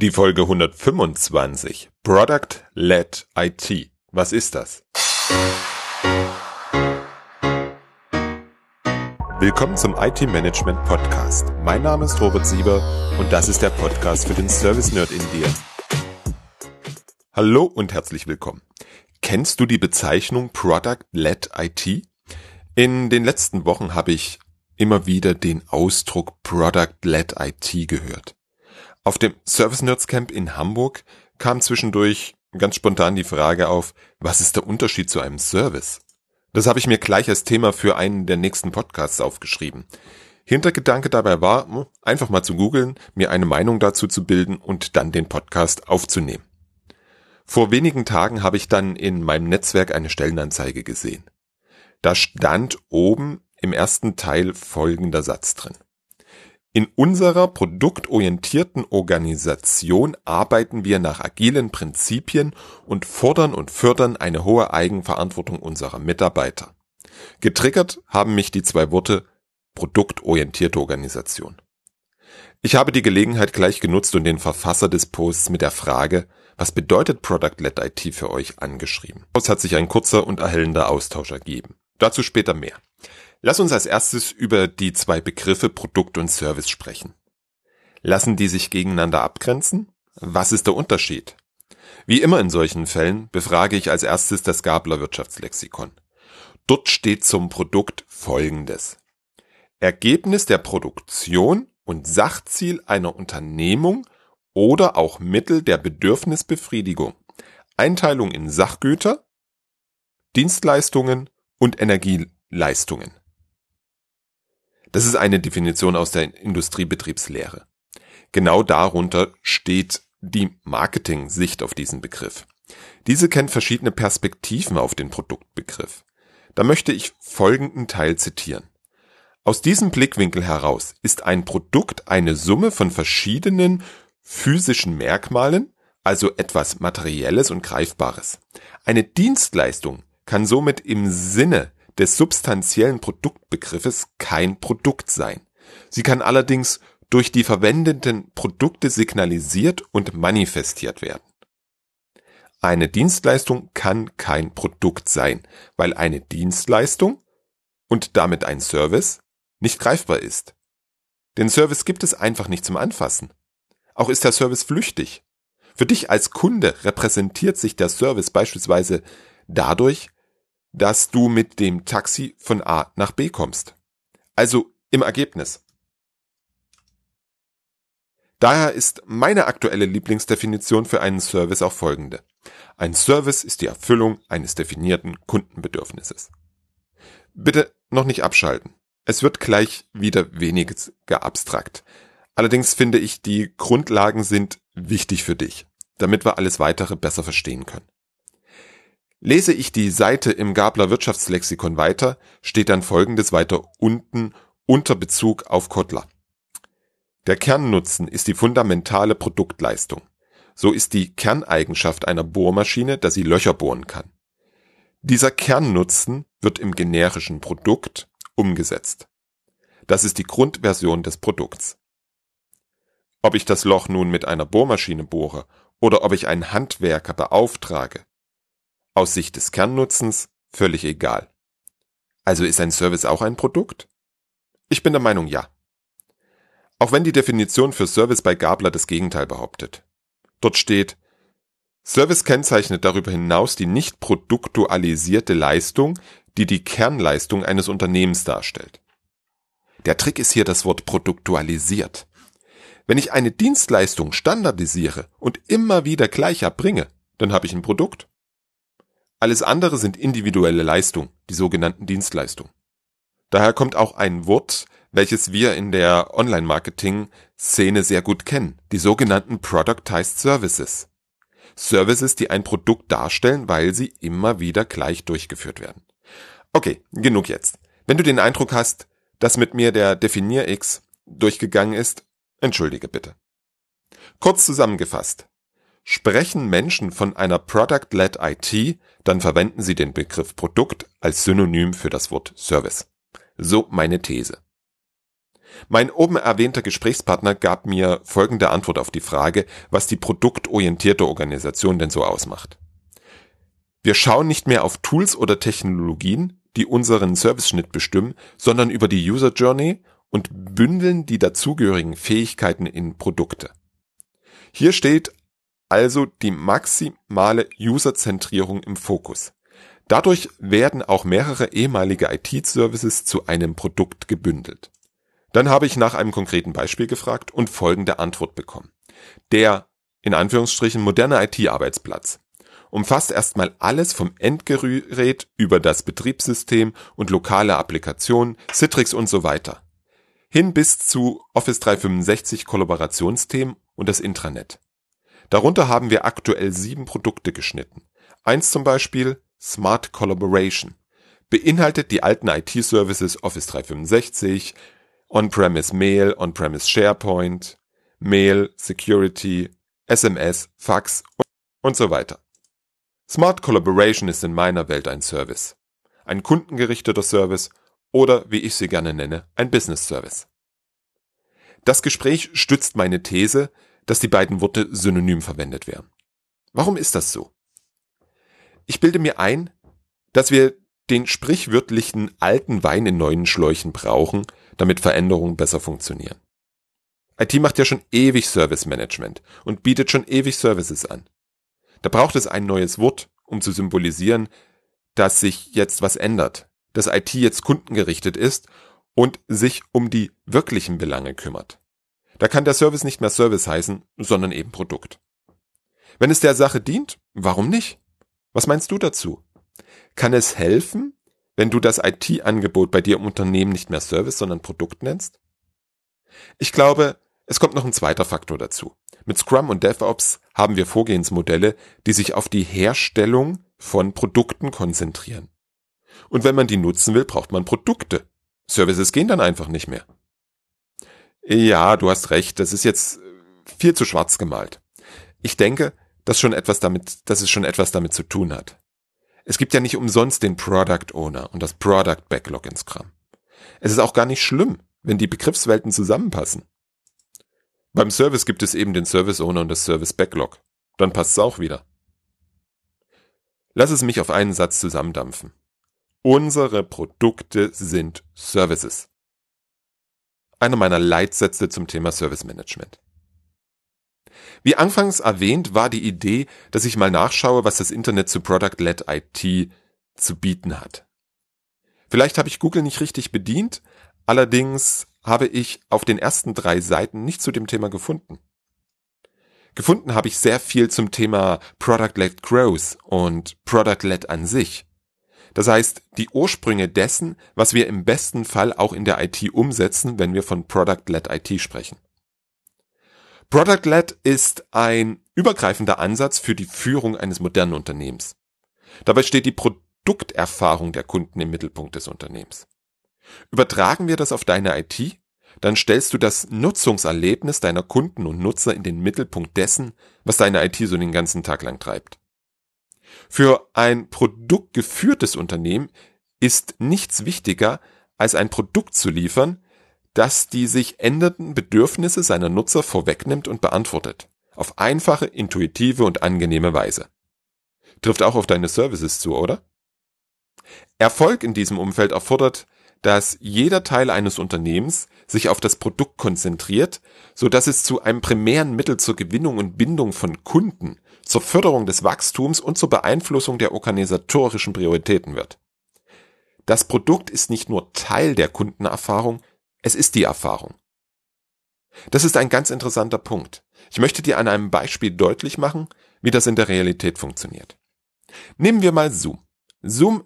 Die Folge 125 Product Led IT. Was ist das? Willkommen zum IT Management Podcast. Mein Name ist Robert Sieber und das ist der Podcast für den Service Nerd in dir. Hallo und herzlich willkommen. Kennst du die Bezeichnung Product Led IT? In den letzten Wochen habe ich immer wieder den Ausdruck Product Led IT gehört. Auf dem Service Nerds Camp in Hamburg kam zwischendurch ganz spontan die Frage auf, was ist der Unterschied zu einem Service? Das habe ich mir gleich als Thema für einen der nächsten Podcasts aufgeschrieben. Hintergedanke dabei war, einfach mal zu googeln, mir eine Meinung dazu zu bilden und dann den Podcast aufzunehmen. Vor wenigen Tagen habe ich dann in meinem Netzwerk eine Stellenanzeige gesehen. Da stand oben im ersten Teil folgender Satz drin. In unserer produktorientierten Organisation arbeiten wir nach agilen Prinzipien und fordern und fördern eine hohe Eigenverantwortung unserer Mitarbeiter. Getriggert haben mich die zwei Worte produktorientierte Organisation. Ich habe die Gelegenheit gleich genutzt und den Verfasser des Posts mit der Frage, was bedeutet Product-led IT für euch angeschrieben. Daraus hat sich ein kurzer und erhellender Austausch ergeben. Dazu später mehr. Lass uns als erstes über die zwei Begriffe Produkt und Service sprechen. Lassen die sich gegeneinander abgrenzen? Was ist der Unterschied? Wie immer in solchen Fällen befrage ich als erstes das Gabler Wirtschaftslexikon. Dort steht zum Produkt Folgendes. Ergebnis der Produktion und Sachziel einer Unternehmung oder auch Mittel der Bedürfnisbefriedigung. Einteilung in Sachgüter, Dienstleistungen und Energieleistungen. Das ist eine Definition aus der Industriebetriebslehre. Genau darunter steht die Marketing-Sicht auf diesen Begriff. Diese kennt verschiedene Perspektiven auf den Produktbegriff. Da möchte ich folgenden Teil zitieren. Aus diesem Blickwinkel heraus ist ein Produkt eine Summe von verschiedenen physischen Merkmalen, also etwas Materielles und Greifbares. Eine Dienstleistung kann somit im Sinne des substanziellen Produktbegriffes kein Produkt sein. Sie kann allerdings durch die verwendeten Produkte signalisiert und manifestiert werden. Eine Dienstleistung kann kein Produkt sein, weil eine Dienstleistung und damit ein Service nicht greifbar ist. Den Service gibt es einfach nicht zum Anfassen. Auch ist der Service flüchtig. Für dich als Kunde repräsentiert sich der Service beispielsweise dadurch, dass du mit dem Taxi von A nach B kommst. Also im Ergebnis. Daher ist meine aktuelle Lieblingsdefinition für einen Service auch folgende. Ein Service ist die Erfüllung eines definierten Kundenbedürfnisses. Bitte noch nicht abschalten. Es wird gleich wieder weniger abstrakt. Allerdings finde ich, die Grundlagen sind wichtig für dich, damit wir alles weitere besser verstehen können. Lese ich die Seite im Gabler Wirtschaftslexikon weiter, steht dann folgendes weiter unten unter Bezug auf Kottler. Der Kernnutzen ist die fundamentale Produktleistung. So ist die Kerneigenschaft einer Bohrmaschine, dass sie Löcher bohren kann. Dieser Kernnutzen wird im generischen Produkt umgesetzt. Das ist die Grundversion des Produkts. Ob ich das Loch nun mit einer Bohrmaschine bohre oder ob ich einen Handwerker beauftrage, aus Sicht des Kernnutzens völlig egal. Also ist ein Service auch ein Produkt? Ich bin der Meinung ja. Auch wenn die Definition für Service bei Gabler das Gegenteil behauptet. Dort steht, Service kennzeichnet darüber hinaus die nicht produktualisierte Leistung, die die Kernleistung eines Unternehmens darstellt. Der Trick ist hier das Wort produktualisiert. Wenn ich eine Dienstleistung standardisiere und immer wieder gleich erbringe, dann habe ich ein Produkt. Alles andere sind individuelle Leistung, die sogenannten Dienstleistungen. Daher kommt auch ein Wort, welches wir in der Online-Marketing-Szene sehr gut kennen, die sogenannten Productized Services. Services, die ein Produkt darstellen, weil sie immer wieder gleich durchgeführt werden. Okay, genug jetzt. Wenn du den Eindruck hast, dass mit mir der Definier X durchgegangen ist, entschuldige bitte. Kurz zusammengefasst. Sprechen Menschen von einer Product-led IT, dann verwenden sie den Begriff Produkt als Synonym für das Wort Service. So meine These. Mein oben erwähnter Gesprächspartner gab mir folgende Antwort auf die Frage, was die produktorientierte Organisation denn so ausmacht. Wir schauen nicht mehr auf Tools oder Technologien, die unseren Serviceschnitt bestimmen, sondern über die User Journey und bündeln die dazugehörigen Fähigkeiten in Produkte. Hier steht also die maximale Userzentrierung im Fokus. Dadurch werden auch mehrere ehemalige IT-Services zu einem Produkt gebündelt. Dann habe ich nach einem konkreten Beispiel gefragt und folgende Antwort bekommen. Der, in Anführungsstrichen, moderne IT-Arbeitsplatz umfasst erstmal alles vom Endgerät über das Betriebssystem und lokale Applikationen, Citrix und so weiter. Hin bis zu Office 365 Kollaborationsthemen und das Intranet. Darunter haben wir aktuell sieben Produkte geschnitten. Eins zum Beispiel Smart Collaboration beinhaltet die alten IT-Services Office 365, On-Premise Mail, On-Premise SharePoint, Mail, Security, SMS, Fax und so weiter. Smart Collaboration ist in meiner Welt ein Service. Ein kundengerichteter Service oder, wie ich sie gerne nenne, ein Business Service. Das Gespräch stützt meine These, dass die beiden Worte synonym verwendet werden. Warum ist das so? Ich bilde mir ein, dass wir den sprichwörtlichen alten Wein in neuen Schläuchen brauchen, damit Veränderungen besser funktionieren. IT macht ja schon ewig Service Management und bietet schon ewig Services an. Da braucht es ein neues Wort, um zu symbolisieren, dass sich jetzt was ändert, dass IT jetzt kundengerichtet ist und sich um die wirklichen Belange kümmert. Da kann der Service nicht mehr Service heißen, sondern eben Produkt. Wenn es der Sache dient, warum nicht? Was meinst du dazu? Kann es helfen, wenn du das IT-Angebot bei dir im Unternehmen nicht mehr Service, sondern Produkt nennst? Ich glaube, es kommt noch ein zweiter Faktor dazu. Mit Scrum und DevOps haben wir Vorgehensmodelle, die sich auf die Herstellung von Produkten konzentrieren. Und wenn man die nutzen will, braucht man Produkte. Services gehen dann einfach nicht mehr. Ja, du hast recht, das ist jetzt viel zu schwarz gemalt. Ich denke, dass schon etwas damit, dass es schon etwas damit zu tun hat. Es gibt ja nicht umsonst den Product Owner und das Product Backlog in Scrum. Es ist auch gar nicht schlimm, wenn die Begriffswelten zusammenpassen. Beim Service gibt es eben den Service Owner und das Service Backlog. Dann passt es auch wieder. Lass es mich auf einen Satz zusammendampfen. Unsere Produkte sind Services. Einer meiner Leitsätze zum Thema Service Management. Wie anfangs erwähnt, war die Idee, dass ich mal nachschaue, was das Internet zu Product-led IT zu bieten hat. Vielleicht habe ich Google nicht richtig bedient, allerdings habe ich auf den ersten drei Seiten nicht zu dem Thema gefunden. Gefunden habe ich sehr viel zum Thema Product-led Growth und Product-led an sich. Das heißt, die Ursprünge dessen, was wir im besten Fall auch in der IT umsetzen, wenn wir von Product-led IT sprechen. Product-led ist ein übergreifender Ansatz für die Führung eines modernen Unternehmens. Dabei steht die Produkterfahrung der Kunden im Mittelpunkt des Unternehmens. Übertragen wir das auf deine IT, dann stellst du das Nutzungserlebnis deiner Kunden und Nutzer in den Mittelpunkt dessen, was deine IT so den ganzen Tag lang treibt. Für ein produktgeführtes Unternehmen ist nichts wichtiger, als ein Produkt zu liefern, das die sich ändernden Bedürfnisse seiner Nutzer vorwegnimmt und beantwortet. Auf einfache, intuitive und angenehme Weise. Trifft auch auf deine Services zu, oder? Erfolg in diesem Umfeld erfordert, dass jeder Teil eines Unternehmens sich auf das Produkt konzentriert, so dass es zu einem primären Mittel zur Gewinnung und Bindung von Kunden, zur Förderung des Wachstums und zur Beeinflussung der organisatorischen Prioritäten wird. Das Produkt ist nicht nur Teil der Kundenerfahrung, es ist die Erfahrung. Das ist ein ganz interessanter Punkt. Ich möchte dir an einem Beispiel deutlich machen, wie das in der Realität funktioniert. Nehmen wir mal Zoom. Zoom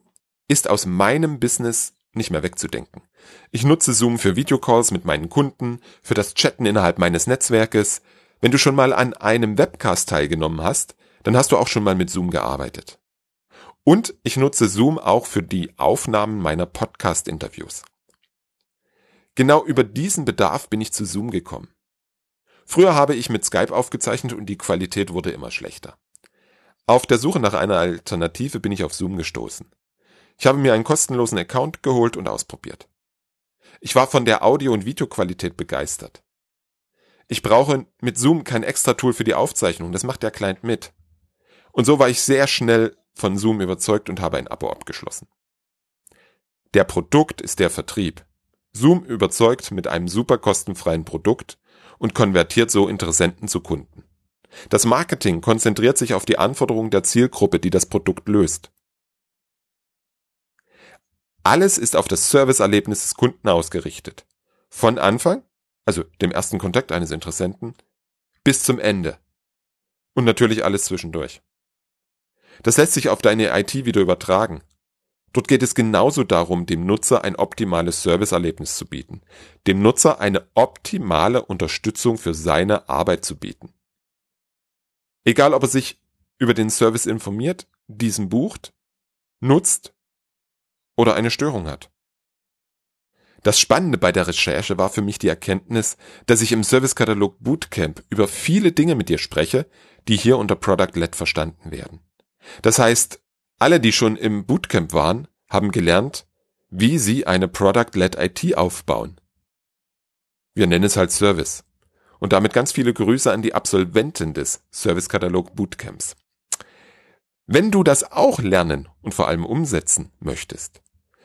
ist aus meinem Business nicht mehr wegzudenken. Ich nutze Zoom für Videocalls mit meinen Kunden, für das Chatten innerhalb meines Netzwerkes. Wenn du schon mal an einem Webcast teilgenommen hast, dann hast du auch schon mal mit Zoom gearbeitet. Und ich nutze Zoom auch für die Aufnahmen meiner Podcast-Interviews. Genau über diesen Bedarf bin ich zu Zoom gekommen. Früher habe ich mit Skype aufgezeichnet und die Qualität wurde immer schlechter. Auf der Suche nach einer Alternative bin ich auf Zoom gestoßen. Ich habe mir einen kostenlosen Account geholt und ausprobiert. Ich war von der Audio- und Videoqualität begeistert. Ich brauche mit Zoom kein extra Tool für die Aufzeichnung, das macht der Client mit. Und so war ich sehr schnell von Zoom überzeugt und habe ein Abo abgeschlossen. Der Produkt ist der Vertrieb. Zoom überzeugt mit einem super kostenfreien Produkt und konvertiert so Interessenten zu Kunden. Das Marketing konzentriert sich auf die Anforderungen der Zielgruppe, die das Produkt löst. Alles ist auf das Serviceerlebnis des Kunden ausgerichtet. Von Anfang, also dem ersten Kontakt eines Interessenten, bis zum Ende. Und natürlich alles zwischendurch. Das lässt sich auf deine IT wieder übertragen. Dort geht es genauso darum, dem Nutzer ein optimales Serviceerlebnis zu bieten, dem Nutzer eine optimale Unterstützung für seine Arbeit zu bieten. Egal, ob er sich über den Service informiert, diesen bucht, nutzt oder eine Störung hat. Das Spannende bei der Recherche war für mich die Erkenntnis, dass ich im Servicekatalog Bootcamp über viele Dinge mit dir spreche, die hier unter Product LED verstanden werden. Das heißt, alle, die schon im Bootcamp waren, haben gelernt, wie sie eine Product-led IT aufbauen. Wir nennen es halt Service. Und damit ganz viele Grüße an die Absolventen des Service-Katalog Bootcamps. Wenn du das auch lernen und vor allem umsetzen möchtest,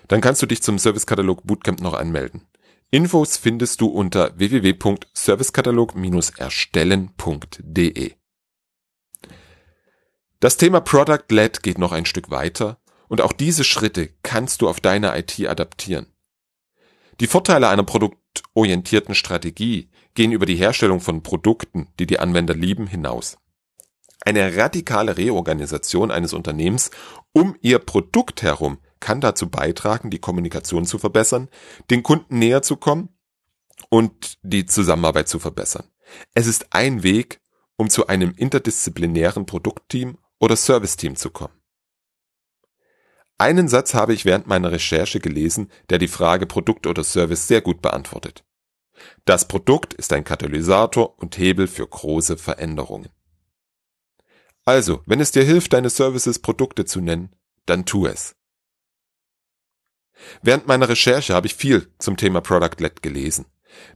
dann kannst du dich zum Service-Katalog Bootcamp noch anmelden. Infos findest du unter www.servicekatalog-erstellen.de. Das Thema Product-Led geht noch ein Stück weiter und auch diese Schritte kannst du auf deine IT adaptieren. Die Vorteile einer produktorientierten Strategie gehen über die Herstellung von Produkten, die die Anwender lieben, hinaus. Eine radikale Reorganisation eines Unternehmens um ihr Produkt herum kann dazu beitragen, die Kommunikation zu verbessern, den Kunden näher zu kommen und die Zusammenarbeit zu verbessern. Es ist ein Weg, um zu einem interdisziplinären Produktteam oder Serviceteam zu kommen. Einen Satz habe ich während meiner Recherche gelesen, der die Frage Produkt oder Service sehr gut beantwortet. Das Produkt ist ein Katalysator und Hebel für große Veränderungen. Also, wenn es dir hilft, deine Services Produkte zu nennen, dann tu es. Während meiner Recherche habe ich viel zum Thema Product-Led gelesen.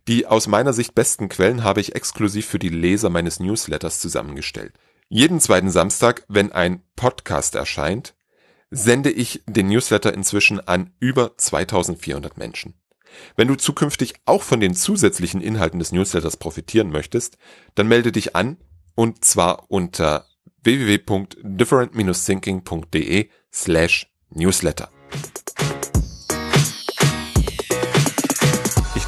Die aus meiner Sicht besten Quellen habe ich exklusiv für die Leser meines Newsletters zusammengestellt. Jeden zweiten Samstag, wenn ein Podcast erscheint, sende ich den Newsletter inzwischen an über 2400 Menschen. Wenn du zukünftig auch von den zusätzlichen Inhalten des Newsletters profitieren möchtest, dann melde dich an und zwar unter www.different-thinking.de slash newsletter.